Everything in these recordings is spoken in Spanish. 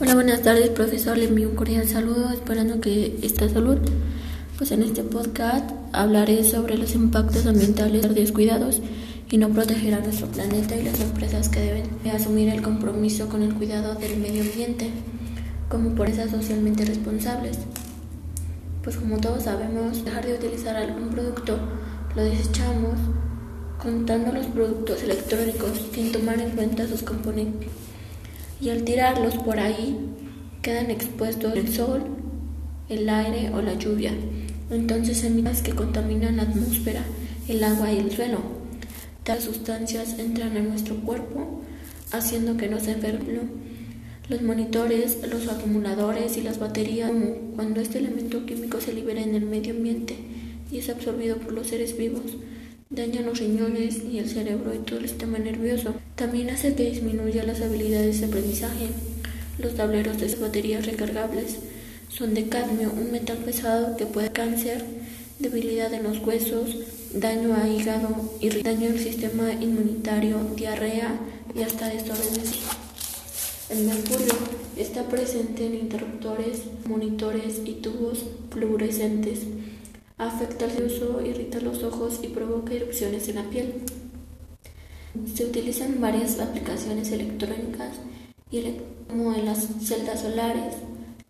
Hola, buenas tardes, profesor. Le envío un cordial saludo, esperando que esta salud. Pues en este podcast hablaré sobre los impactos ambientales de descuidados y no proteger a nuestro planeta y las empresas que deben asumir el compromiso con el cuidado del medio ambiente como empresas socialmente responsables. Pues como todos sabemos, dejar de utilizar algún producto lo desechamos contando los productos electrónicos sin tomar en cuenta sus componentes y al tirarlos por ahí quedan expuestos el sol, el aire o la lluvia. Entonces semillas que contaminan la atmósfera, el agua y el suelo. Tales sustancias entran a nuestro cuerpo haciendo que nos enfermemos. Los monitores, los acumuladores y las baterías, cuando este elemento químico se libera en el medio ambiente y es absorbido por los seres vivos, dañan los riñones y el cerebro y todo el sistema nervioso. También hace que disminuya las habilidades de aprendizaje. Los tableros de baterías recargables son de cadmio, un metal pesado que puede cáncer, debilidad en los huesos, daño a hígado, daño al sistema inmunitario, diarrea y hasta desórdenes. El mercurio está presente en interruptores, monitores y tubos fluorescentes. Afecta el uso, irrita los ojos y provoca erupciones en la piel. Se utilizan varias aplicaciones electrónicas y como en las celdas solares.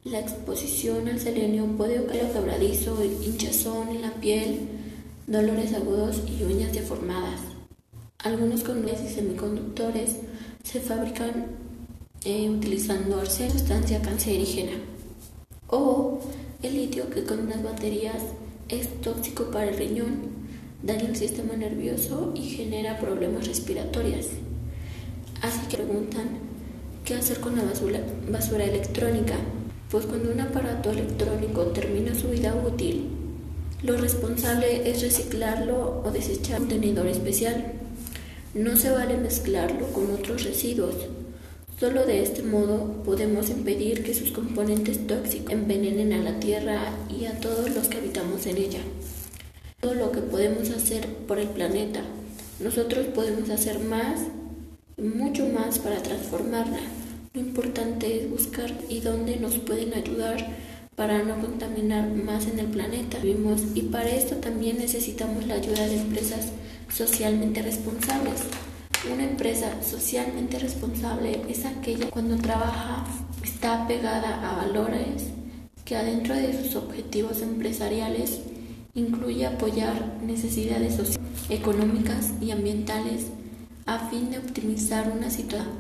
La exposición al selenio puede ocasionar quebradizo, hinchazón en la piel, dolores agudos y uñas deformadas. Algunos conductores y semiconductores se fabrican eh, utilizando arsénico, sustancia cancerígena, o el litio que con unas baterías es tóxico para el riñón, daña el sistema nervioso y genera problemas respiratorios. Así que preguntan, ¿qué hacer con la basura, electrónica? Pues cuando un aparato electrónico termina su vida útil, lo responsable es reciclarlo o desechar un contenedor especial. No se vale mezclarlo con otros residuos. Solo de este modo podemos impedir que sus componentes tóxicos envenenen a la Tierra y a todos los que habitamos en ella. Todo lo que podemos hacer por el planeta, nosotros podemos hacer más y mucho más para transformarla. Lo importante es buscar y dónde nos pueden ayudar para no contaminar más en el planeta y para esto también necesitamos la ayuda de empresas socialmente responsables. Una empresa socialmente responsable es aquella cuando trabaja está apegada a valores que adentro de sus objetivos empresariales incluye apoyar necesidades económicas y ambientales a fin de optimizar una situación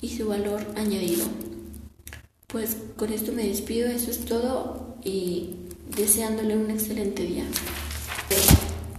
y su valor añadido. Pues con esto me despido, eso es todo y deseándole un excelente día.